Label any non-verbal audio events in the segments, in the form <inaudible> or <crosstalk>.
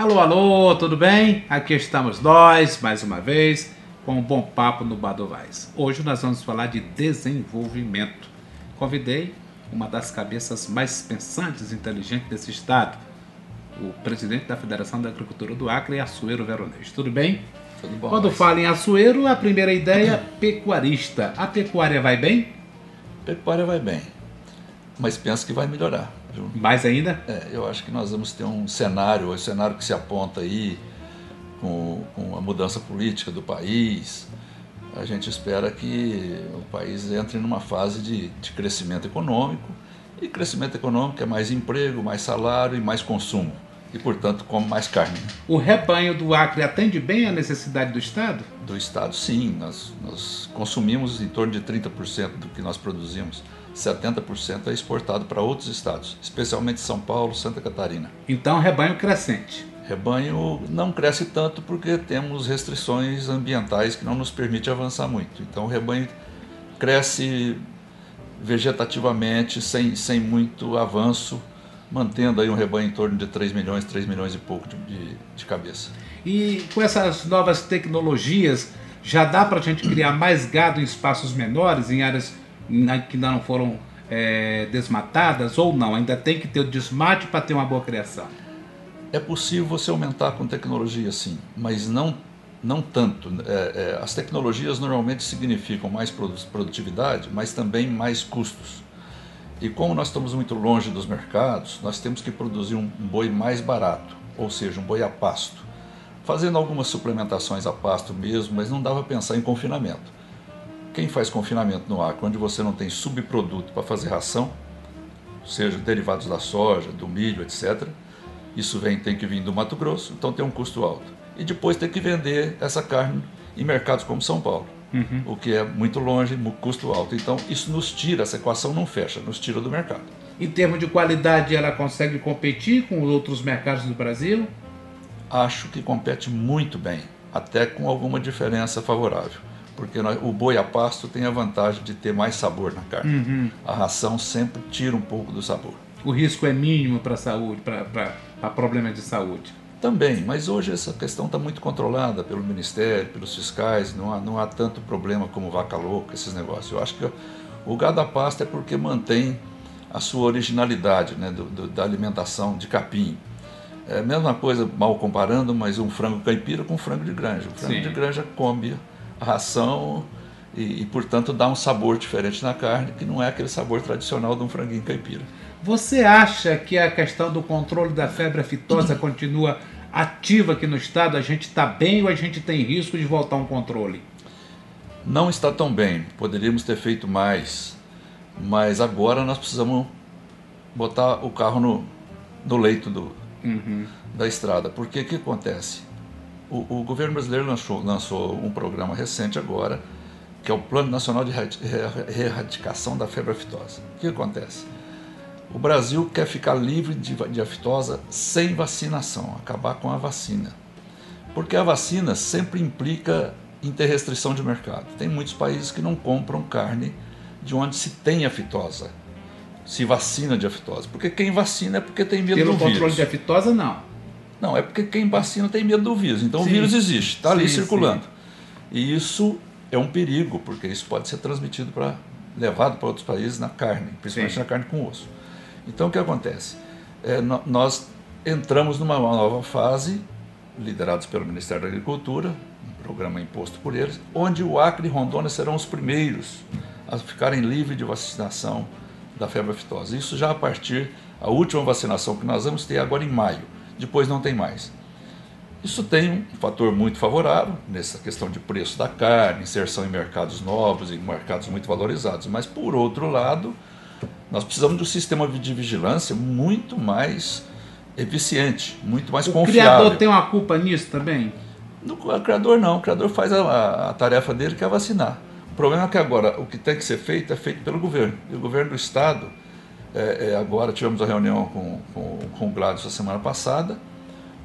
Alô, alô, tudo bem? Aqui estamos nós, mais uma vez, com um bom papo no Badovais. Hoje nós vamos falar de desenvolvimento. Convidei uma das cabeças mais pensantes e inteligentes desse estado, o presidente da Federação da Agricultura do Acre, Açoeiro Veronês. Tudo bem? Tudo bom. Quando mas fala em Açoeiro, a primeira ideia é pecuarista. A pecuária vai bem? Pecuária vai bem, mas penso que vai melhorar. Viu? Mais ainda? É, eu acho que nós vamos ter um cenário, o cenário que se aponta aí com, com a mudança política do país. A gente espera que o país entre numa fase de, de crescimento econômico. E crescimento econômico é mais emprego, mais salário e mais consumo. E, portanto, come mais carne. O rebanho do Acre atende bem à necessidade do Estado? Do Estado, sim. Nós, nós consumimos em torno de 30% do que nós produzimos. 70% é exportado para outros estados, especialmente São Paulo, Santa Catarina. Então, rebanho crescente. Rebanho não cresce tanto porque temos restrições ambientais que não nos permite avançar muito. Então o rebanho cresce vegetativamente, sem, sem muito avanço, mantendo aí um rebanho em torno de 3 milhões, 3 milhões e pouco de, de, de cabeça. E com essas novas tecnologias, já dá para a gente criar mais gado em espaços menores, em áreas que ainda não foram é, desmatadas, ou não? Ainda tem que ter o desmate para ter uma boa criação. É possível você aumentar com tecnologia, sim, mas não, não tanto. É, é, as tecnologias normalmente significam mais produ- produtividade, mas também mais custos. E como nós estamos muito longe dos mercados, nós temos que produzir um, boi mais barato, ou seja, um boi a pasto. Fazendo algumas suplementações a pasto mesmo, mas não dava pensar em confinamento. Quem faz confinamento no Acre, onde você não tem subproduto para fazer ração, seja derivados da soja, do milho, etc., isso vem, tem que vir do Mato Grosso, então tem um custo alto. E depois tem que vender essa carne em mercados como São Paulo, o que é muito longe, custo alto. Então isso nos tira, essa equação não fecha, nos tira do mercado. Em termos de qualidade, ela consegue competir com os outros mercados do Brasil? Acho que compete muito bem, até com alguma diferença favorável. Porque nós- o boi a pasto tem a vantagem de ter mais sabor na carne. A ração sempre tira um pouco do sabor. O risco é mínimo para a saúde, para problemas de saúde. Também, mas hoje essa questão está muito controlada pelo Ministério, pelos fiscais, não há, não há tanto problema como vaca louca, esses negócios. Eu acho que o gado a pasta é porque mantém a sua originalidade né, do- do- da alimentação de capim. É a mesma coisa, mal comparando, mas um frango caipira com um frango de granja. O frango Sim. de granja come a ração e, e, portanto, dá um sabor diferente na carne, que não é aquele sabor tradicional de um franguinho caipira. Você acha que a questão do controle da febre aftosa continua ativa aqui no estado? A gente está bem ou a gente tem risco de voltar um controle? não está tão bem, poderíamos ter feito mais, mas agora nós precisamos botar o carro no, no leito do, da estrada, porque o que acontece? O, o governo brasileiro lançou, lançou um programa recente agora, que é o Plano Nacional de Erradi- Erra- Erradicação da Febre Aftosa. O que acontece? O Brasil quer ficar livre de, de aftosa sem vacinação, acabar com a vacina. Porque a vacina sempre implica em ter restrição de mercado. Tem muitos países que não compram carne de onde se tem aftosa, se vacina de aftosa. Porque quem vacina é porque tem medo Pelo do controle vírus. de aftosa, não. Não, é porque quem vacina tem medo do vírus. Então Sim. o vírus existe, está ali Sim, circulando. E isso é um perigo, porque isso pode ser transmitido para levado para outros países na carne, principalmente Sim. na carne com osso. Então o que acontece? É, nós entramos numa nova fase, liderados pelo Ministério da Agricultura, um programa imposto por eles, onde o Acre e Rondônia serão os primeiros a ficarem livres de vacinação da febre aftosa. Isso já a partir a última vacinação que nós vamos ter agora em maio. Depois não tem mais. Isso tem um fator muito favorável nessa questão de preço da carne, inserção em mercados novos e mercados muito valorizados. Mas, por outro lado, nós precisamos de um sistema de vigilância muito mais eficiente, muito mais O confiável. criador tem uma culpa nisso também? No, o criador não, o criador faz a, a tarefa dele que é vacinar. O problema é que agora o que tem que ser feito é feito pelo governo. E o governo do estado, é, é, agora tivemos a reunião com, com, com o Gladys a semana passada,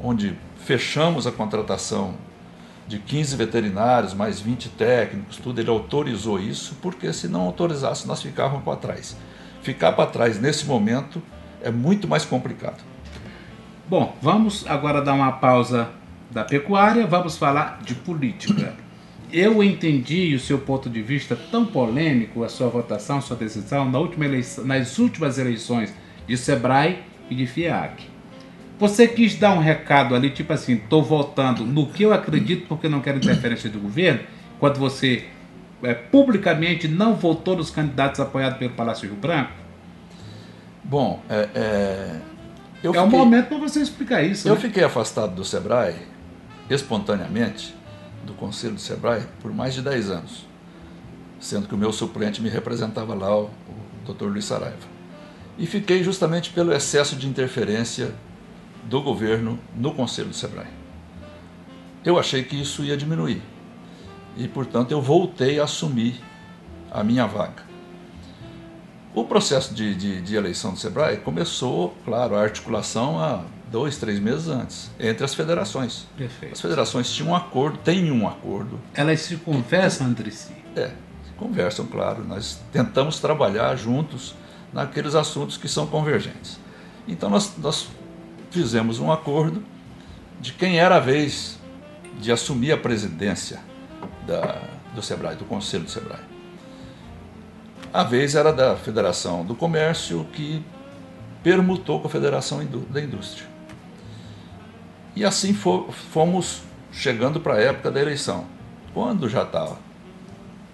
onde fechamos a contratação de 15 veterinários, mais 20 técnicos, tudo, ele autorizou isso, porque se não autorizasse nós ficávamos para trás. Ficar para trás nesse momento é muito mais complicado. Bom, vamos agora dar uma pausa da pecuária, vamos falar de política. Eu entendi o seu ponto de vista tão polêmico, a sua votação, a sua decisão na última eleição, nas últimas eleições de Sebrae e de FIAC. Você quis dar um recado ali, tipo assim, estou votando no que eu acredito porque não quero interferência do governo, quando você é, publicamente não votou nos candidatos apoiados pelo Palácio Rio Branco? Bom, é, é, eu é um fiquei- momento para você explicar isso. Eu né? fiquei afastado do Sebrae, espontaneamente, do Conselho do Sebrae, por mais de 10 anos, sendo que o meu suplente me representava lá, o, o Dr. Luiz Saraiva. E fiquei justamente pelo excesso de interferência do governo no Conselho do Sebrae. Eu achei que isso ia diminuir. E, portanto, eu voltei a assumir a minha vaga. O processo de, de, de eleição do SEBRAE começou, claro, a articulação há dois, três meses antes, entre as federações. Perfeito. As federações tinham um acordo, têm um acordo, Elas se conversam entre si. é, conversam, claro, nós tentamos trabalhar juntos naqueles assuntos que são convergentes. Então nós, nós fizemos um acordo de quem era a vez de assumir a presidência da, do SEBRAE, do Conselho do SEBRAE. A vez era da Federação do Comércio, que permutou com a Federação da Indústria. E assim fo- fomos chegando para a época da eleição. Quando já estava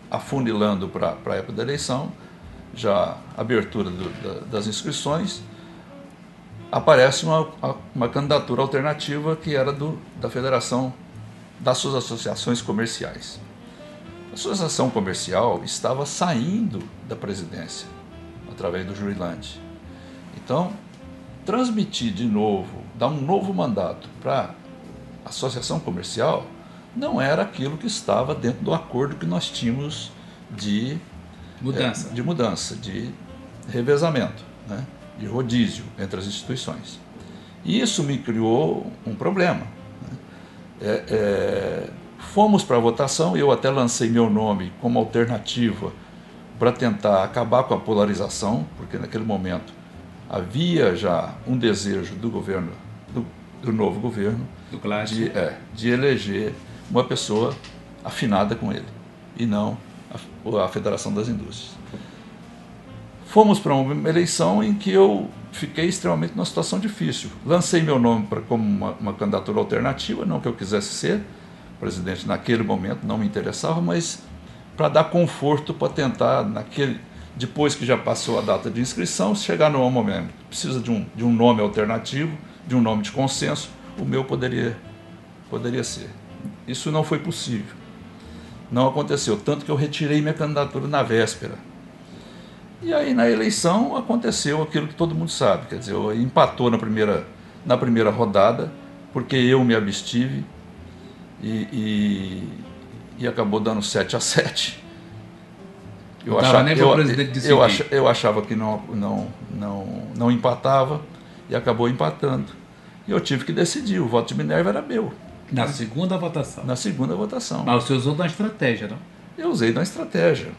afunilando para a época da eleição, já abertura do- da- das inscrições, aparece uma, uma candidatura alternativa que era do, da Federação das suas associações comerciais. A associação comercial estava saindo da presidência através do Jurilante. Então, transmitir de novo, dar um novo mandato para a associação comercial não era aquilo que estava dentro do acordo que nós tínhamos de Mudança. é, de mudança, de revezamento, né? de rodízio entre as instituições. E isso me criou um problema. né? É, é, fomos para a votação, eu até lancei meu nome como alternativa para tentar acabar com a polarização, porque naquele momento havia já um desejo do governo, do, do novo governo, Do de, é, de eleger uma pessoa afinada com ele e não a, a Federação das Indústrias. Fomos para uma eleição em que eu fiquei extremamente numa situação difícil. Lancei meu nome pra, como uma, uma candidatura alternativa, não que eu quisesse ser presidente naquele momento, não me interessava, mas para dar conforto para tentar, naquele, depois que já passou a data de inscrição, chegar no momento. Precisa de um, de um nome alternativo, de um nome de consenso, o meu poderia, poderia ser. Isso não foi possível. Não aconteceu, tanto que eu retirei minha candidatura na véspera. E aí na eleição aconteceu aquilo que todo mundo sabe, quer dizer, eu- empatou na primeira, na primeira rodada, porque eu me abstive e, e, e acabou dando 7 a 7. Eu, achava, eu, eu, decidir. acha- eu achava que não, não, não, não empatava e acabou empatando. E eu tive que decidir, o voto de Minerva era meu, Na segunda votação. na segunda votação. Mas você usou uma estratégia, não? Eu usei na estratégia,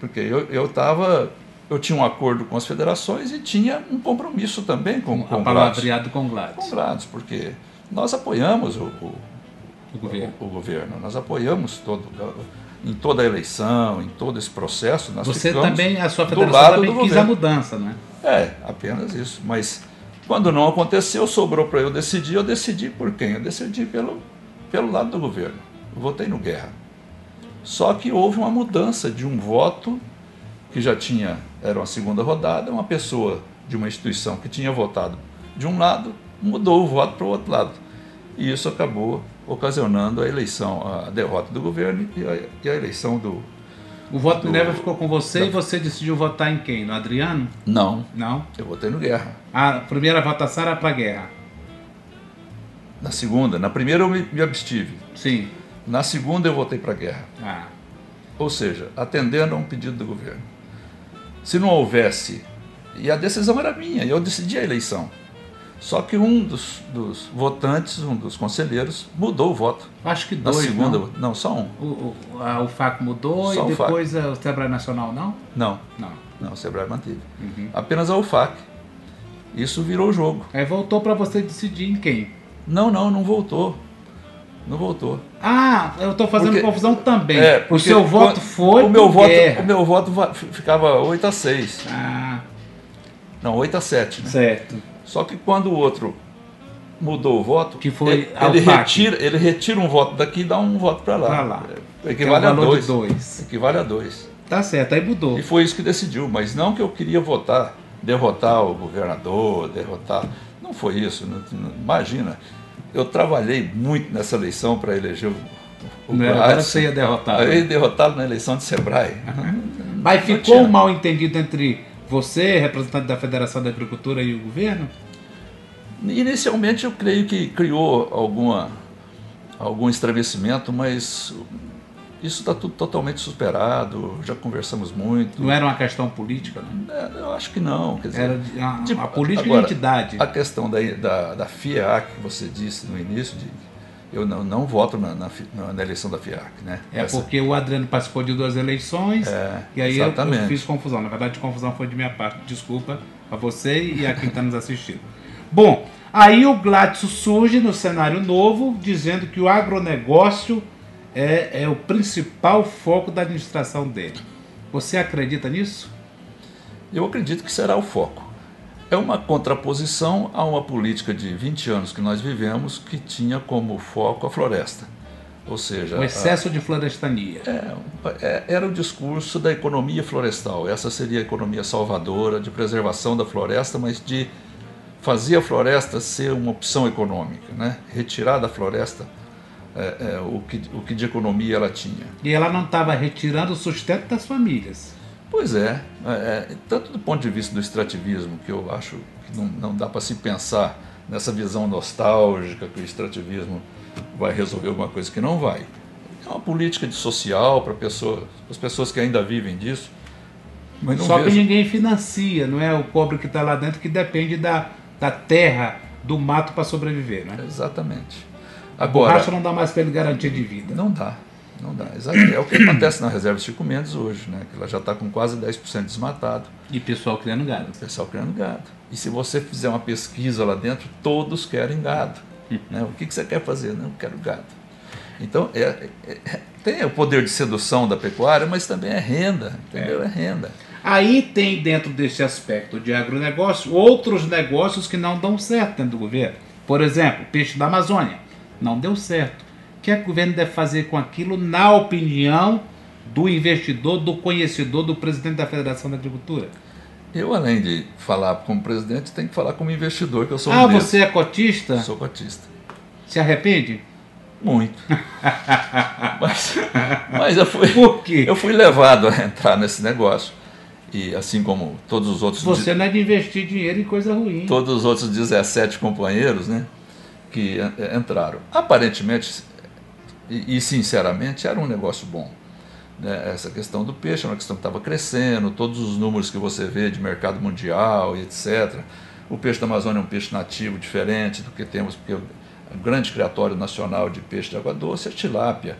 porque eu eu tava, eu tinha um acordo com as federações e tinha um compromisso também com, com, a o palavreado com Gladys, Gladys, porque nós apoiamos o, o, o governo. o- o governo, nós apoiamos todo, em toda a eleição, em todo esse processo. Nós Você também, a sua federação também quis a governo. mudança, né? É, apenas isso. Mas quando não aconteceu, sobrou para eu decidir. Eu decidi por quem? Eu decidi pelo, pelo lado do governo. Eu votei no Guerra. Só que houve uma mudança de um voto que já tinha, era uma segunda rodada, uma pessoa de uma instituição que tinha votado de um lado, mudou o voto para o outro lado. E isso acabou ocasionando a eleição, a derrota do governo e a, e a eleição do. O voto Do- Minerva ficou com você da- e você decidiu votar em quem? No Adriano? Não, Não. eu votei no Guerra. A primeira votação era para guerra. Na segunda, na primeira eu me, me abstive. Sim. Na segunda eu votei para a guerra. Ah. Ou seja, atendendo a um pedido do governo. Se não houvesse, e a decisão era minha, eu decidi a eleição. Só que um dos, dos votantes, um dos conselheiros, mudou o voto. Acho que dois, segunda, não? não, só um. O, o, a- o FAC mudou Só e FAC. depois a- o Sebrae Nacional não? Não, Não. não, o Sebrae manteve. Uhum. Apenas a UFAC. Isso virou o jogo. Aí voltou para você decidir em quem? Não, não, não voltou. Não voltou. Ah, eu tô fazendo Porque- confusão também. É, o seu voto foi o meu voto, guerra. o meu voto va- ficava 8 a 6. Ah, Não, 8 a 7, né? certo. Só que quando o outro mudou o voto, Que foi ele, retira, ele retira um voto daqui e dá um voto para lá. Pra lá. É, Equivale Que é a dois. dois. Equivale a dois. Tá certo, aí mudou. E foi isso que decidiu, mas não que eu queria votar, derrotar o governador, derrotar. Não foi isso. não- não- imagina, eu trabalhei muito nessa eleição para eleger o, o Não era agora você ia derrotar. Eu ia derrotá-lo na eleição de Sebrae. Mas ficou um mal entendido entre você, representante da Federação da Agricultura, e o governo? Inicialmente eu creio que criou alguma, algum estremecimento, mas isso está tudo totalmente superado, já conversamos muito. Não era uma questão política, não? É, Eu acho que não. Quer dizer, Era de- a, Tipo, a política agora, de entidade. A questão da, da, da FIAC, que você disse no início, de, eu não, não voto na, na, na- eleição da FIAC. Né? É Essa- porque o Adriano participou de duas eleições É, e aí eu, eu fiz confusão. Na verdade, confusão foi de minha parte. Desculpa a você e a quem está nos assistindo. Bom, aí o Gladson surge no cenário novo, dizendo que o agronegócio é, é o principal foco da administração dele. Você acredita nisso? Eu acredito que será o foco. É uma contraposição a uma política de 20 anos que nós vivemos que tinha como foco a floresta. Ou seja, O a- excesso de florestania. É, é, era o discurso da economia florestal. Essa seria a economia salvadora, de preservação da floresta, mas de fazer a floresta ser uma opção econômica, né? retirar da floresta é, é, o, que, o que de economia ela tinha. E ela não estava retirando o sustento das famílias. Pois é, é, é, tanto do ponto de vista do extrativismo, que eu acho que não, não dá para se pensar nessa visão nostálgica que o extrativismo vai resolver alguma coisa que não vai. É uma política de social para pessoa, as pessoas que ainda vivem disso. Mas não Só que vejo- ninguém financia, não é o pobre que está lá dentro que depende da, da terra, do mato para sobreviver, né? Exatamente. Agora, borracha não dá mais para ele garantia de vida. não dá, não dá. Exa- É o que <clears throat> acontece na reserva Chico Mendes hoje, né? que ela já está com quase 10% desmatado. E pessoal criando gado. Pessoal criando gado. E se você fizer uma pesquisa lá dentro, todos querem gado. Né? O que, que você quer fazer? Não, eu quero gado. Então, é, é- é- tem o poder de sedução da pecuária, mas também é renda. Entendeu? É, renda. Aí tem dentro desse aspecto de agronegócio outros negócios que não dão certo dentro do governo. Por exemplo, peixe da Amazônia. Não deu certo. O que, é que o governo deve fazer com aquilo, na opinião do investidor, do conhecedor, do presidente da Federação da Agricultura? Eu, além de falar como presidente, tenho que falar como investidor, que eu sou ah, um você é cotista? Sou cotista. Se arrepende? Muito. <laughs> mas, mas eu fui. Por quê? Eu fui levado a entrar nesse negócio. E assim como todos os outros Você não é de investir dinheiro em coisa ruim. todos os outros 17 companheiros né, que eh, entraram. Aparentemente e, e sinceramente era um negócio bom. né? Essa questão do peixe era uma questão que estava crescendo, todos os números que você vê de mercado mundial e etc. O peixe da Amazônia é um peixe nativo diferente do que temos, porque o o grande criatório nacional de peixe de água doce é tilápia.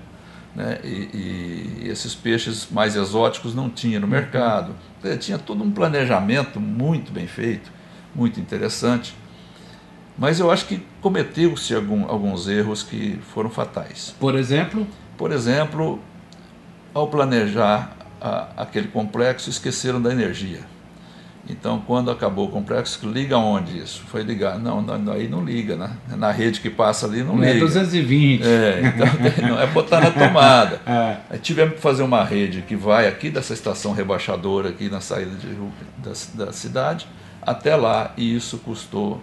Né? E, e esses peixes mais exóticos não tinha no mercado. Dizer, Tinha todo um planejamento muito bem feito, muito interessante. Mas eu acho que cometeu-se algum, alguns erros que foram fatais. Por exemplo, Por exemplo, ao planejar a- aquele complexo, esqueceram da energia. Então, quando acabou o complexo, liga onde isso? Foi ligar. Não, não, aí não liga, né? Na rede que passa ali não, Não liga. é 220. É, então <laughs> não é botar na tomada. <laughs> É. Aí tivemos que fazer uma rede que vai aqui dessa estação rebaixadora, aqui na saída de, da, da cidade, até lá, e isso custou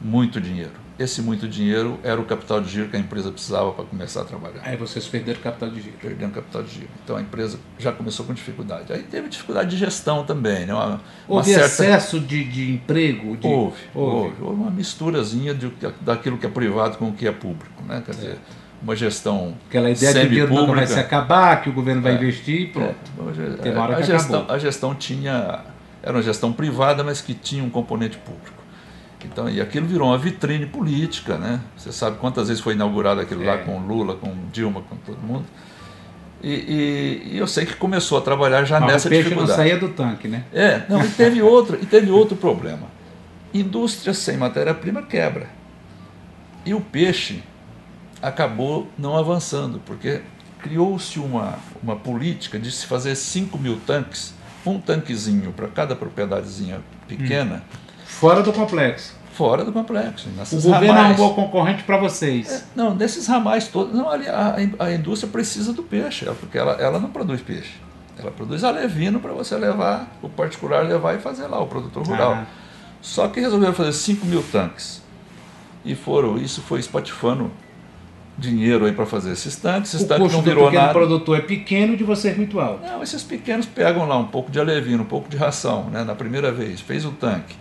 muito dinheiro. Esse muito dinheiro era o capital de giro que a empresa precisava para começar a trabalhar. Aí vocês perderam capital de giro. Perdendo capital de giro. Então a empresa já começou com dificuldade. Aí teve dificuldade de gestão também. Né? Uma, uma Houve certa- excesso de, de emprego? De... Houve, houve, houve uma misturazinha de, daquilo que é privado com o que é público. Né? Quer dizer, uma gestão Aquela ideia de que o dinheiro nunca vai se acabar, que o governo vai É. investir e pronto. É, a, que gestão, a gestão tinha. Era uma gestão privada, mas que tinha um componente público. Então, e aquilo virou uma vitrine política, né? Você sabe quantas vezes foi inaugurado aquilo É. lá com Lula, com Dilma, com todo mundo. E, e- e eu sei que começou a trabalhar já Mas nessa o peixe não dificuldade. saía do tanque, né? É, não, e teve outro, e teve outro problema. Indústria sem matéria-prima quebra. E o peixe acabou não avançando, porque criou-se uma, uma política de se fazer 5 mil tanques, um tanquezinho para cada propriedadezinha pequena, Fora do complexo. fora do complexo. O governo ramais. arrumou concorrente para vocês. Não, desses ramais todos. Não, ali, a, a indústria precisa do peixe, é, porque ela, ela não produz peixe. Ela produz alevino para você levar, o particular levar e fazer lá, o produtor rural. Ah. Só que resolveram fazer 5 mil tanques. E foram, isso foi espatifando dinheiro aí para fazer esses tanques. Esses o tanques custo não do virou pequeno nada. produtor é pequeno, de você é muito alto. Não, esses pequenos pegam lá um pouco de alevino, um pouco de ração, né? Na primeira vez, fez o tanque.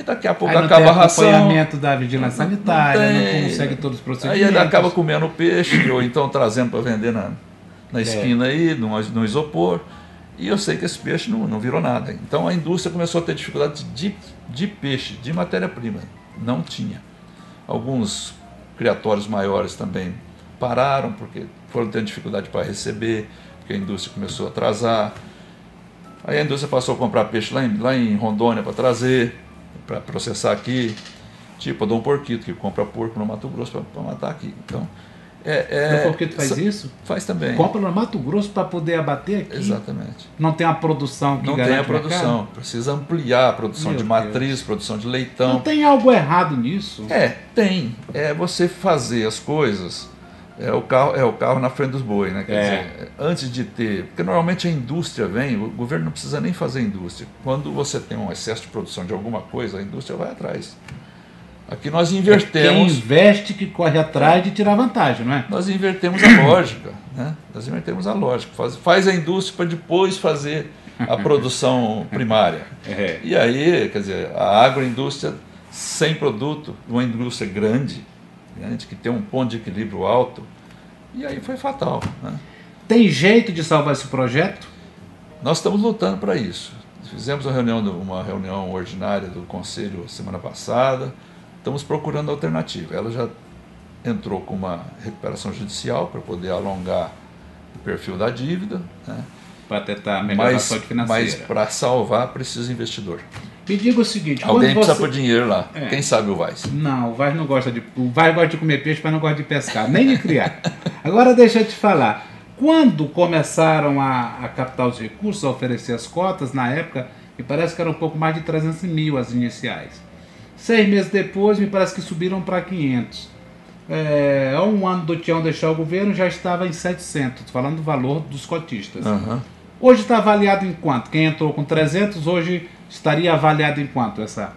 E aí daqui a pouco Aí não acaba a ração. acompanhamento da vigilância Não sanitária, não, tem. consegue todos os Aí procedimentos. ele acaba comendo peixe, ou então trazendo para vender na, É. na esquina aí, no, no isopor. E eu sei que esse peixe não, não virou nada. Então a indústria começou a ter dificuldade de, de peixe, de matéria-prima. Não tinha. Alguns criatórios maiores também pararam, porque foram tendo dificuldade para receber, porque a indústria começou a atrasar. Aí a indústria passou a comprar peixe lá em, lá em Rondônia para trazer, para processar aqui. Tipo a Dom Porquito, que compra porco no Mato Grosso para matar aqui. Então, é, é, Por que tu faz isso? Faz também. Compra no Mato Grosso para poder abater aqui. Exatamente. Não tem a produção que Não tem a o mercado? produção. Precisa ampliar a produção Meu de matriz, produção de leitão. Não tem algo errado nisso? É, tem. É você fazer as coisas. É o carro, é o carro na frente dos bois, né? Quer É. dizer, antes de ter. Porque normalmente a indústria vem, o governo não precisa nem fazer indústria. Quando você tem um excesso de produção de alguma coisa, a indústria vai atrás. Aqui nós Quem invertemos. investe que corre atrás de tirar vantagem, não é? Nós invertemos a lógica, né? Nós invertemos a lógica. Faz, faz a indústria para depois fazer a <laughs> produção primária. É. E aí, quer dizer, a agroindústria sem produto, uma indústria grande, grande, que tem um ponto de equilíbrio alto, e aí foi fatal. Né? Tem jeito de salvar esse projeto? Nós estamos lutando para isso. Fizemos uma reunião, uma reunião ordinária do Conselho semana passada, estamos procurando alternativa. Ela já entrou com uma recuperação judicial para poder alongar o perfil da dívida, né? Para tentar melhorar a mas, saúde mas financeira. para salvar precisa investidor. Me diga o seguinte, Alguém precisa você... pôr dinheiro lá. É. Quem sabe o Vaz. Não, o Vaz não gosta de. O Vaz gosta de comer peixe, mas não gosta de pescar, nem de criar. Agora deixa eu te falar. Quando começaram a, a captar os recursos, a oferecer as cotas, na época, me parece que era um pouco mais de 300 mil as iniciais. Seis meses depois, me parece que subiram para 500. É, há um ano do Tião deixar o governo, já estava em 700, tô falando do valor dos cotistas. Aham. Hoje está avaliado em quanto? Quem entrou com 300, hoje estaria avaliado em quanto essa,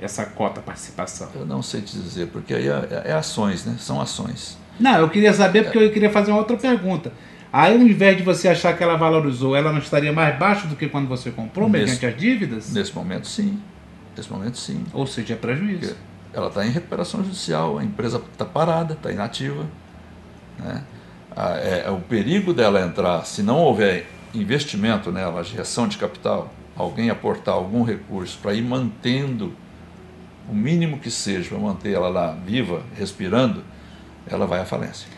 essa cota participação? Eu não sei te dizer, porque aí é, é ações, né? São ações. Não, eu queria saber porque eu queria fazer uma outra pergunta. Aí, ao invés de você achar que ela valorizou, ela não estaria mais baixa do que quando você comprou, Nesse- mediante as dívidas? Nesse momento, sim. Nesse momento, sim. Ou seja, é prejuízo. Porque ela está em recuperação judicial, a empresa está parada, está inativa. Né? A- é, o perigo dela entrar, se não houver investimento nela, injeção de capital, alguém aportar algum recurso para ir mantendo o mínimo que seja, para manter ela lá viva, respirando, ela vai à falência.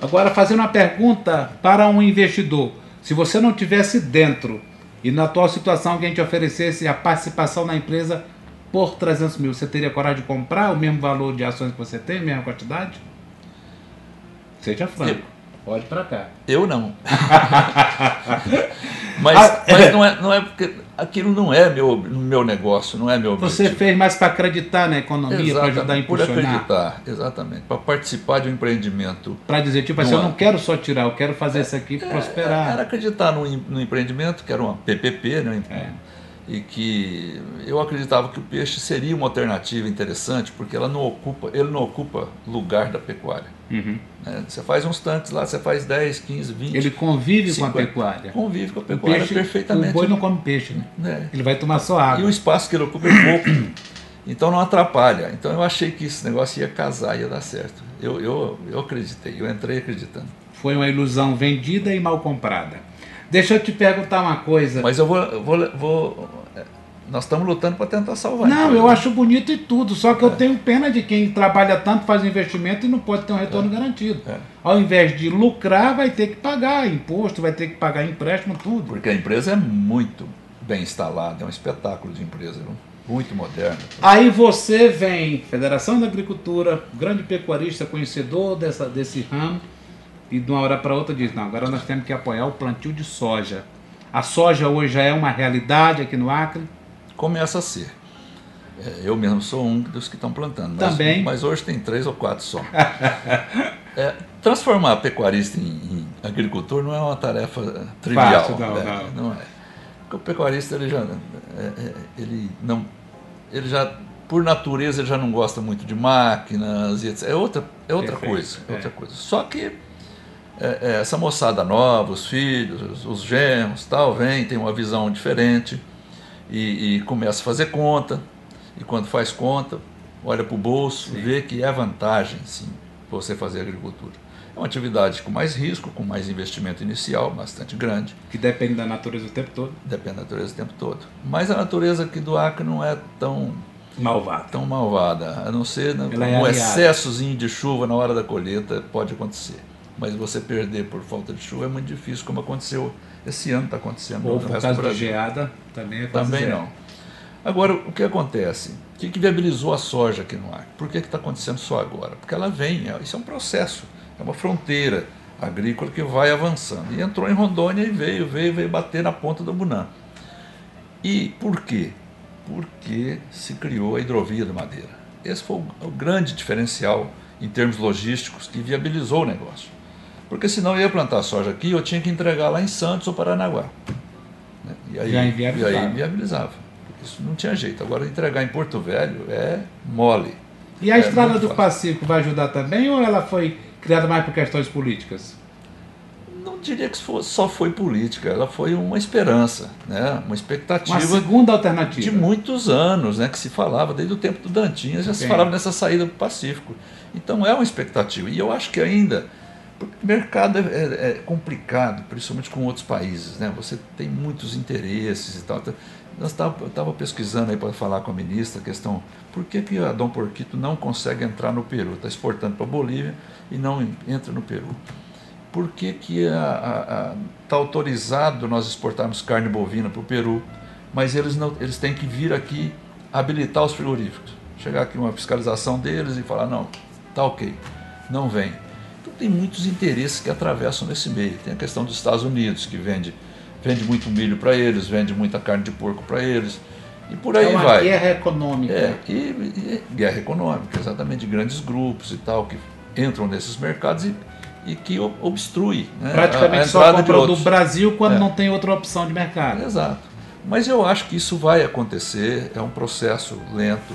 Agora, fazendo uma pergunta para um investidor. Se você não tivesse dentro e na atual situação alguém te oferecesse a participação na empresa por 300 mil, você teria coragem de comprar o mesmo valor de ações que você tem, a mesma quantidade? Seja franco. Pode para cá. Eu não. <laughs> Mas, mas não, é, não é porque aquilo não é meu, meu negócio, não é meu Você objetivo. fez mais para acreditar na economia, para ajudar a por impulsionar. acreditar, exatamente, para participar de um empreendimento. Para dizer, tipo assim, eu é. não quero só tirar, eu quero fazer isso aqui Era prosperar. acreditar no, no empreendimento, que era uma PPP, né? É. e que eu acreditava que o peixe seria uma alternativa interessante, porque ela não ocupa, ele não ocupa lugar da pecuária. Uhum. né? Você faz uns tanques lá, você faz 10, 15, 20. Ele convive com a 50. pecuária. Convive com a pecuária peixe, perfeitamente. o boi não come peixe, né? né? Ele vai tomar só E água. o espaço que ele ocupa é pouco. Então não atrapalha. Então eu achei que esse negócio ia casar, ia dar certo. Eu, eu, eu acreditei, eu entrei acreditando. Foi uma ilusão vendida e mal comprada. Deixa eu te perguntar uma coisa. Mas eu vou. eu vou, vou- é, nós estamos lutando para tentar salvar. Não, então, eu né? acho bonito e tudo, só que eu tenho pena de quem trabalha tanto, faz investimento e não pode ter um retorno garantido. É. Ao invés de lucrar, vai ter que pagar imposto, vai ter que pagar empréstimo, tudo. Porque a empresa é muito bem instalada, é um espetáculo de empresa, viu? muito moderna. Aí você vem, Federação da Agricultura, grande pecuarista, conhecedor dessa, desse ramo, e de uma hora para outra diz, não, agora nós temos que apoiar o plantio de soja. A soja hoje já é uma realidade aqui no Acre. Começa a ser. É, eu mesmo sou um dos que estão plantando. Mas, Também. Mas hoje tem três ou quatro só. <laughs> É, transformar pecuarista em, em agricultor não é uma tarefa trivial. Fácil, não, né? não. é. Porque o pecuarista ele já, é, é, ele não, ele já por natureza ele já não gosta muito de máquinas e etc. É outra, é outra Perfeito, coisa, é é. outra coisa. Só que é, é, essa moçada nova, os filhos, os, os genros, tal, vem, tem uma visão diferente e, e começa a fazer conta. E quando faz conta, olha para o bolso, vê que é vantagem, sim, você fazer agricultura. É uma atividade com mais risco, com mais investimento inicial, bastante grande, Que depende da natureza o tempo todo. depende da natureza o tempo todo. Mas a natureza aqui do Acre não é tão, Malvado. tão malvada, a não ser Ela é um aliada. excessozinho de chuva na hora da colheita pode acontecer. Mas você perder por falta de chuva é muito difícil, como aconteceu esse ano, está acontecendo Ou por causa de geada, também é Também zero. não. Agora, o que acontece? O que, que viabilizou a soja aqui no Acre? Por que está acontecendo só agora? Porque ela vem, é- isso é um processo, é uma fronteira agrícola que vai avançando. E entrou em Rondônia e veio, veio, veio bater na ponta do Bunã. E por quê? Porque se criou a hidrovia da Madeira. Esse foi o grande diferencial em termos logísticos que viabilizou o negócio. Porque senão eu ia plantar soja aqui, eu tinha que entregar lá em Santos ou Paranaguá. né? E aí, Já e inviabilizava. aí inviabilizava. Isso não tinha jeito. Agora entregar em Porto Velho é mole. E a É Estrada do fácil. Pacífico vai ajudar também ou ela foi criada mais por questões políticas? Não diria que fosse- só foi política, ela foi uma esperança, né? uma expectativa Uma segunda alternativa. de muitos anos, né, que se falava, desde o tempo do Dantinhas já se falava nessa saída do Pacífico. Então é uma expectativa. E eu acho que ainda, mercado é, é- é complicado, principalmente com outros países, né? Você tem muitos interesses e tal. Então, Nós estava pesquisando aí para falar com a ministra a questão, por que, que a Dom Porquito não consegue entrar no Peru? Está exportando para a Bolívia e não en- entra no Peru. Por que está autorizado nós exportarmos carne bovina para o Peru, mas eles, não, eles têm que vir aqui habilitar os frigoríficos? Chegar aqui uma fiscalização deles e falar, não, tá ok, não vem. Tem muitos interesses que atravessam nesse meio. Tem a questão dos Estados Unidos, que vende, vende muito milho para eles, vende muita carne de porco para eles, e por aí é uma vai. guerra econômica. É, e, e guerra econômica, exatamente, de grandes grupos e tal, que entram nesses mercados e, e que ob- obstrui né, a- a Praticamente só compra do. Brasil quando É. não tem outra opção de mercado. Exato. Mas eu acho que isso vai acontecer, é um processo lento.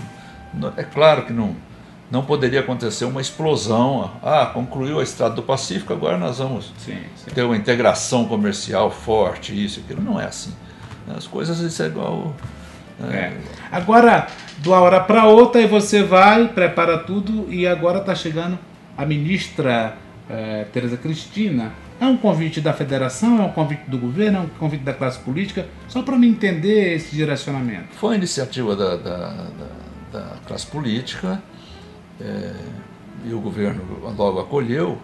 É claro que não, não poderia acontecer uma explosão. Ah, concluiu a Estrada do Pacífico, agora nós vamos Sim, sim. ter uma integração comercial forte, isso e aquilo. Não é assim. As coisas, isso é igual. É. Agora, de uma hora para outra, aí você vai, prepara tudo e agora está chegando a ministra eh, Tereza Cristina. É um convite da federação, é um convite do governo, é um convite da classe política, só para me entender esse direcionamento. Foi iniciativa da, da, da- da classe política é, e o governo logo acolheu.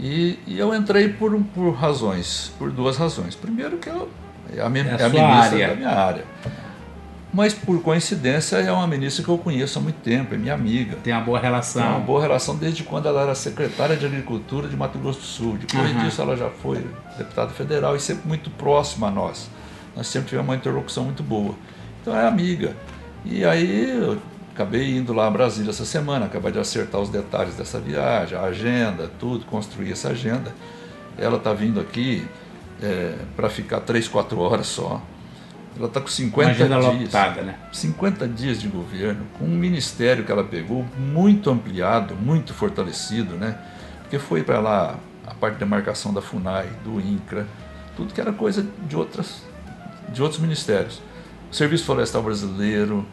E, e eu entrei por, por razões, por duas razões. Primeiro que eu, é a, mi- É a é a sua ministra área. da minha área. Mas por coincidência é uma ministra que eu conheço há muito tempo, é minha amiga. Tem uma boa relação. Tem uma boa relação desde quando ela era secretária de Agricultura de Mato Grosso do Sul. Depois Aham. disso ela já foi deputada federal e sempre muito próxima a nós. Nós sempre tivemos uma interlocução muito boa. Então é amiga. E aí eu acabei indo lá a Brasília essa semana, acabei de acertar os detalhes dessa viagem, a agenda, tudo, construir essa agenda. Ela está vindo aqui para ficar 3, 4 horas só. Ela está com 50 Uma agenda dias. lotada, né? 50 dias de governo, com um ministério que ela pegou muito ampliado, muito fortalecido, né? Porque foi para lá a parte de demarcação da FUNAI, do INCRA, tudo que era coisa de, outras, de outros ministérios. O Serviço Florestal Brasileiro,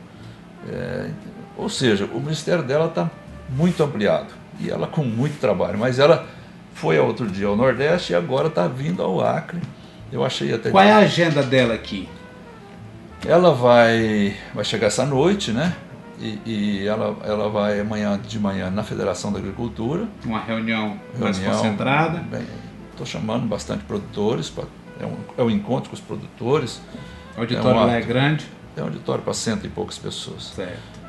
é, ou seja, o ministério dela está muito ampliado e ela com muito trabalho, mas ela foi ao outro dia ao Nordeste e agora está vindo ao Acre. Eu achei até Qual é a agenda dela aqui? ela vai, vai chegar essa noite, né? E, e ela, ela vai amanhã de manhã na Federação da Agricultura. Uma reunião, mais reunião, concentrada. Estou chamando bastante produtores, pra, é, um, é um encontro com os produtores. O auditório um lá é ato. grande. É um auditório para cento e poucas pessoas. Certo.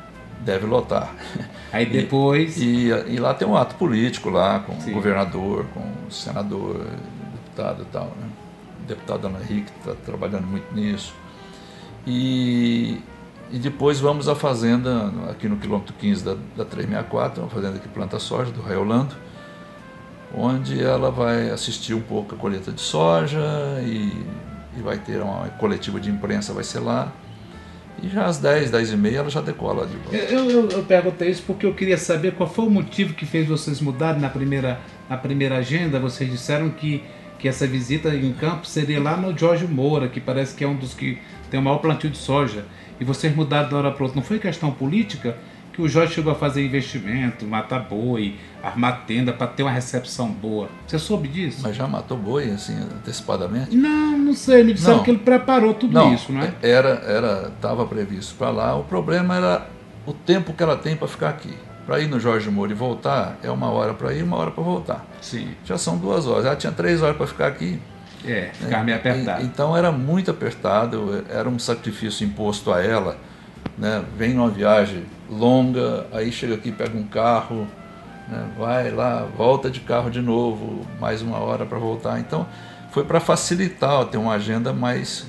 Deve lotar. <laughs> Aí depois. E, e lá tem um ato político lá, com Sim. o governador, com o senador, deputado e tal. Né? O deputado Ana Henrique está trabalhando muito nisso. E, e depois vamos à fazenda, aqui no quilômetro 15 da, da 364, uma fazenda que planta soja, do Raiolando, onde ela vai assistir um pouco a colheita de soja e, e vai ter uma coletiva de imprensa, vai ser lá. E já às 10, 10 e meia ela já decola de volta. Eu, eu, eu perguntei isso porque eu queria saber qual foi o motivo que fez vocês mudarem na primeira, na primeira agenda. Vocês disseram que, que essa visita em campo seria lá no Jorge Moura, que parece que é um dos que tem o maior plantio de soja. E vocês mudaram da hora para outra. Não foi questão política? Que o Jorge chegou a fazer investimento, matar boi, armar tenda para ter uma recepção boa. Você soube disso? Mas já matou boi, assim, antecipadamente? Não, não sei. Me disseram Não. que ele preparou tudo Não, isso, não é? era, era, estava previsto para lá. O problema era o tempo que ela tem para ficar aqui. Para ir no Jorge Moura e voltar, é uma hora para ir, uma hora para voltar. Sim. Já são duas horas. Ela tinha três horas para ficar aqui. É, ficava meio apertado. E- Então era muito apertado, era um sacrifício imposto a ela. Né? Vem numa viagem longa, aí chega aqui, pega um carro, né? vai lá, volta de carro de novo, mais uma hora para voltar. Então foi para facilitar ter uma agenda mais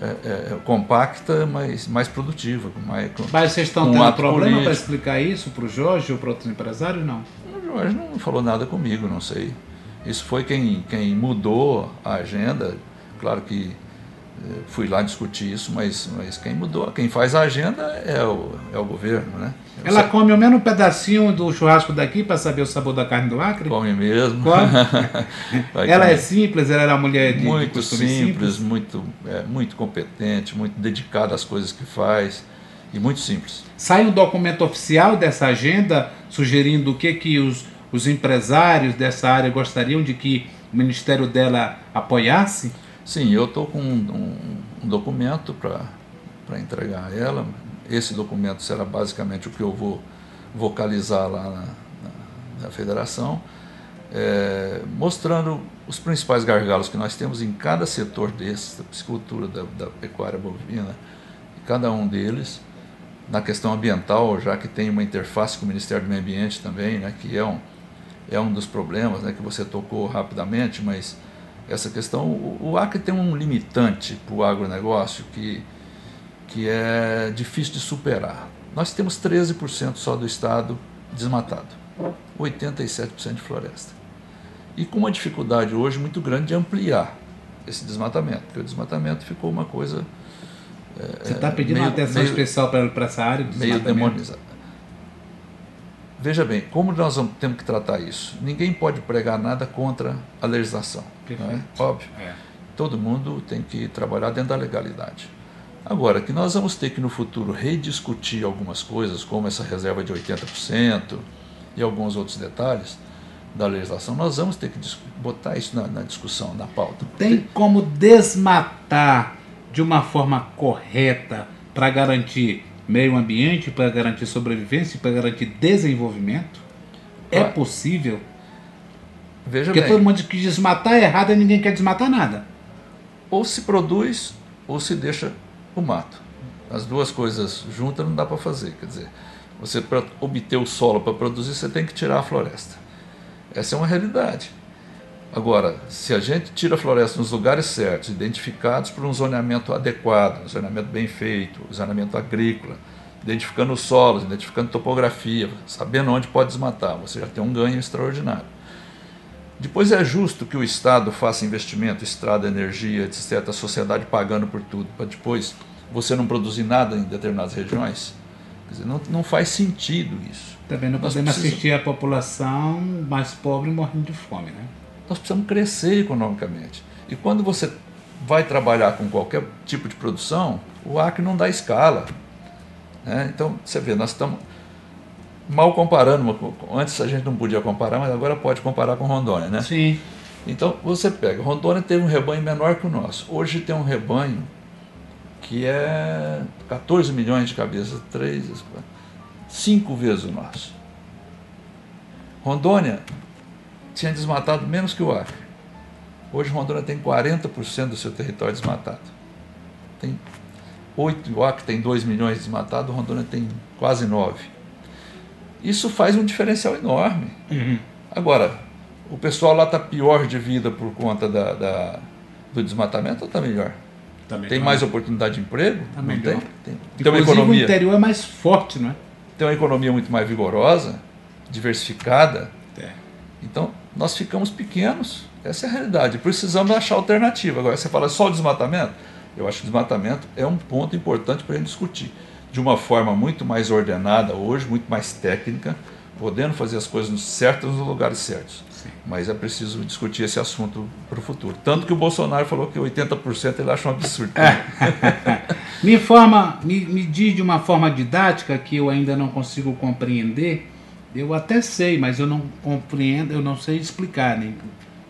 é, é, compacta, mas mais produtiva. Mais, Mas vocês estão com tendo problema para explicar isso para o Jorge ou para outros empresários? Não. O Jorge não falou nada comigo, não sei. Isso foi quem, quem mudou a agenda. Claro que fui lá discutir isso, mas, mas quem mudou, quem faz a agenda é o, é o governo, né? Eu Ela sei- come ao menos um pedacinho do churrasco daqui para saber o sabor da carne do Acre? come mesmo. Come. <laughs> Ela comer. é simples, ela era uma mulher de, de muito costume simples, muito, é, muito competente, muito dedicada às coisas que faz e muito simples. Sai um documento oficial dessa agenda sugerindo o que, que os, os empresários dessa área gostariam de que o ministério dela apoiasse? Sim, eu estou com um, um- um documento para entregar a ela. Esse documento será basicamente o que eu vou vocalizar lá na, na- na federação, é, mostrando os principais gargalos que nós temos em cada setor desse, da piscicultura, da, da pecuária bovina, cada um deles, na questão ambiental, já que tem uma interface com o Ministério do Meio Ambiente também, né, que é um, é um dos problemas né, que você tocou rapidamente, mas essa questão, o, o Acre tem um limitante para o agronegócio que, que é difícil de superar. Nós temos 13% só do estado desmatado, 87% de floresta. E com uma dificuldade hoje muito grande de ampliar esse desmatamento, porque o desmatamento ficou uma coisa Você está pedindo meio- uma atenção meio- especial para essa área meio demonizada. Veja bem, como nós vamos, temos que tratar isso? Ninguém pode pregar nada contra a legislação. Não é? Perfeito. Óbvio. É. Todo mundo tem que trabalhar dentro da legalidade. Agora, que nós vamos ter que no futuro rediscutir algumas coisas, como essa reserva de 80% e alguns outros detalhes da legislação, nós vamos ter que botar isso na, na discussão, na pauta. Tem como desmatar de uma forma correta para garantir meio ambiente, para garantir sobrevivência, para garantir desenvolvimento? É possível? Veja Porque bem, todo mundo diz que desmatar é errado e ninguém quer desmatar nada. ou se produz ou se deixa o mato. As duas coisas juntas não dá para fazer. Quer dizer, você para obter o solo para produzir, você tem que tirar a floresta. Essa é uma realidade. Agora, se a gente tira a floresta nos lugares certos, identificados por um zoneamento adequado, um zoneamento bem feito, um zoneamento agrícola, identificando os solos, identificando topografia, sabendo onde pode desmatar, você já tem um ganho extraordinário. Depois é justo que o Estado faça investimento, estrada, energia, etc., a sociedade pagando por tudo, para depois você não produzir nada em determinadas regiões? Quer dizer, não, não faz sentido isso. Também não Nós podemos precisamos- assistir a população mais pobre morrendo de fome, né? Nós precisamos crescer economicamente. E quando você vai trabalhar com qualquer tipo de produção, o Acre não dá escala. né? Então, você vê, nós estamos mal comparando. Antes a gente não podia comparar, mas agora pode comparar com Rondônia. Né? Sim. Então, você pega, Rondônia teve um rebanho menor que o nosso. Hoje tem um rebanho que é 14 milhões de cabeças, 3, 5 vezes o nosso. Rondônia tinha desmatado menos que o Acre. Hoje Rondônia tem 40% do seu território desmatado. Tem 8, o Acre tem 2 milhões desmatados, Rondônia tem quase 9. Isso faz um diferencial enorme. Agora, o pessoal lá está pior de vida por conta da, da- do desmatamento ou está melhor? Também Tem não. mais oportunidade de emprego? Tá não melhor. tem? Tem, tem uma Inclusive, o economia, interior é mais forte, não é? tem uma economia muito mais vigorosa, diversificada. É. Então, nós ficamos pequenos. Essa é a realidade. Precisamos achar alternativa. Agora, você fala só o desmatamento? Eu acho que o desmatamento é um ponto importante para a gente discutir. De uma forma muito mais ordenada hoje, muito mais técnica, podendo fazer as coisas certas nos lugares certos. Mas é preciso discutir esse assunto para o futuro. Tanto que o Bolsonaro falou que 80% ele acha um absurdo. <laughs> Me informa, me, me diz de uma forma didática que eu ainda não consigo compreender. Eu até sei, mas eu não compreendo, eu não sei explicar, nem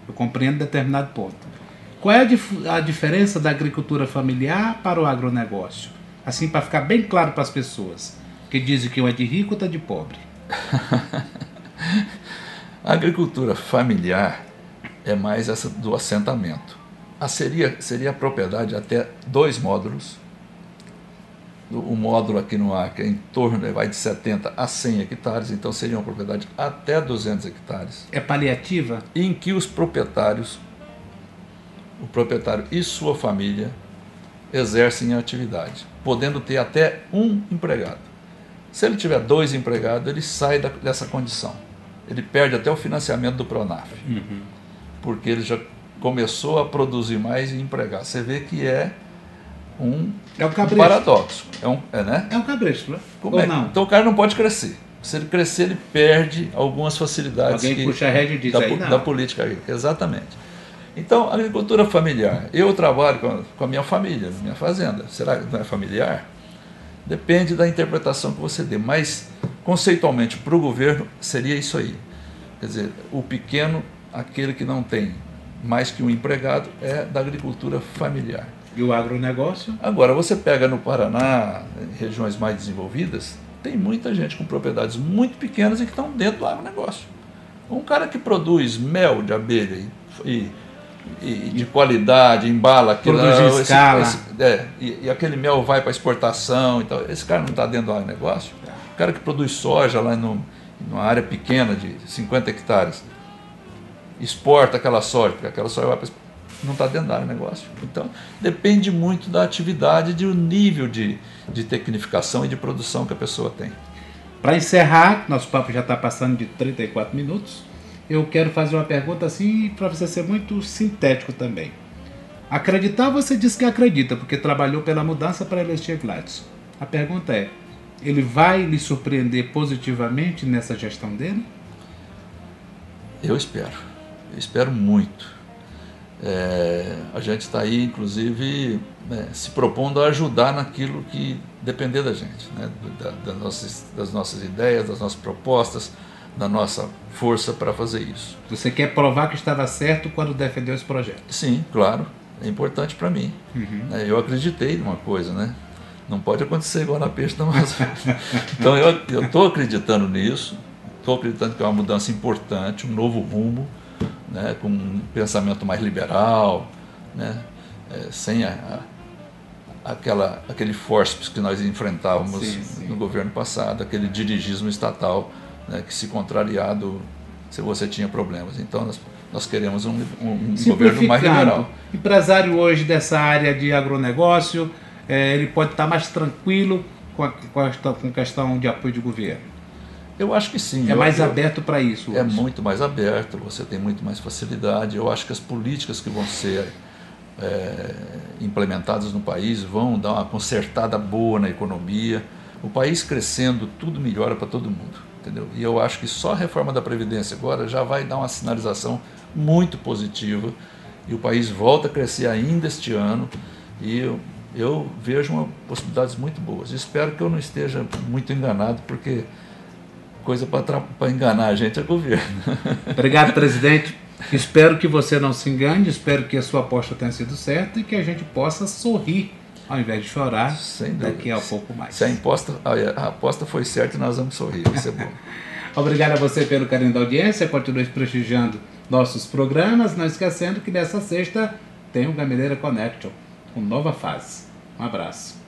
eu compreendo determinado ponto. Qual é a, dif- a diferença da agricultura familiar para o agronegócio? Assim, para ficar bem claro para as pessoas que dizem que um é de rico, outro é de pobre. <laughs> A agricultura familiar é mais essa do assentamento. A seria, seria a propriedade até dois módulos. O módulo aqui no Acre é em torno vai de 70 a 100 hectares, então seria uma propriedade até 200 hectares, É paliativa? em que os proprietários, o proprietário e sua família, exercem a atividade, podendo ter até um empregado. Se ele tiver dois empregados, ele sai da- dessa condição. Ele perde até o financiamento do Pronaf, porque ele já começou a produzir mais e empregar. Você vê que é um, É um cabresto. paradoxo. É, um, é, né? É um cabresto, né? Como é? não? Então o cara não pode crescer. Se ele crescer, ele perde algumas facilidades Alguém que- puxa a rédea e diz da, aí, não. da política agrícola. Exatamente. Então, agricultura familiar. Eu trabalho com a, com a minha família, na minha fazenda. Será que não é familiar? Depende da interpretação que você dê. Mas, conceitualmente, para o governo, seria isso aí. Quer dizer, o pequeno, aquele que não tem mais que um empregado, é da agricultura familiar. E o agronegócio? Agora, você pega no Paraná, em regiões mais desenvolvidas, tem muita gente com propriedades muito pequenas e que estão dentro do agronegócio. Um cara que produz mel de abelha e, e- e de qualidade, embala aquilo. Produz escala. esse- é, e, e aquele mel vai para exportação. Então, esse cara não está dentro do agronegócio. O cara que produz soja lá no, numa área pequena de 50 hectares, exporta aquela soja, porque aquela soja vai para não está dentro do agronegócio. Então, depende muito da atividade do nível de, de tecnificação e de produção que a pessoa tem. Para encerrar, nosso papo já está passando de 34 minutos. Eu quero fazer uma pergunta assim para você ser muito sintético também. Acreditar, você diz que acredita, porque trabalhou pela mudança para eleger Gladys. A pergunta é: ele vai lhe surpreender positivamente nessa gestão dele? Eu espero, eu espero muito. É, a gente está aí, inclusive, né, se propondo a ajudar naquilo que depender da gente, né, da- das, nossas, das nossas ideias, das nossas propostas, da nossa força para fazer isso. Você quer provar que estava certo quando defendeu esse projeto? Sim, claro, é importante para mim. Né, Eu acreditei numa coisa, né? Não pode acontecer igual na peixe da Amazônia. <laughs> Então eu estou acreditando nisso, estou acreditando que é uma mudança importante, um novo rumo, né? com um pensamento mais liberal, né? É, sem a, aquela, aquele forceps que nós enfrentávamos Sim, sim. no governo passado, aquele dirigismo estatal, né, que se contrariado se você tinha problemas. Então nós, nós queremos um, um- governo mais liberal. empresário hoje dessa área de agronegócio, eh, ele pode estar mais tranquilo com a, com a questão- com questão de apoio de governo. Eu acho que sim. É eu- mais eu- aberto para isso. É muito mais aberto, você tem muito mais facilidade. Eu acho que as políticas que vão ser é, implementadas no país vão dar uma consertada boa na economia. O país crescendo, tudo melhora para todo mundo. Entendeu? E eu acho que só a reforma da Previdência agora já vai dar uma sinalização muito positiva e o país volta a crescer ainda este ano. E eu, eu vejo uma, possibilidades muito boas. Espero que eu não esteja muito enganado, porque coisa para enganar a gente é governo. <laughs> Obrigado, presidente. Espero que você não se engane, espero que a sua aposta tenha sido certa e que a gente possa sorrir ao invés de chorar Sem daqui a pouco mais. Se a, imposta, a, a aposta foi certa, nós vamos sorrir, vai ser bom. <laughs> Obrigado a você pelo carinho da audiência, continue prestigiando nossos programas, não esquecendo que nessa sexta tem o Gamileira Connection, com nova fase. Um abraço.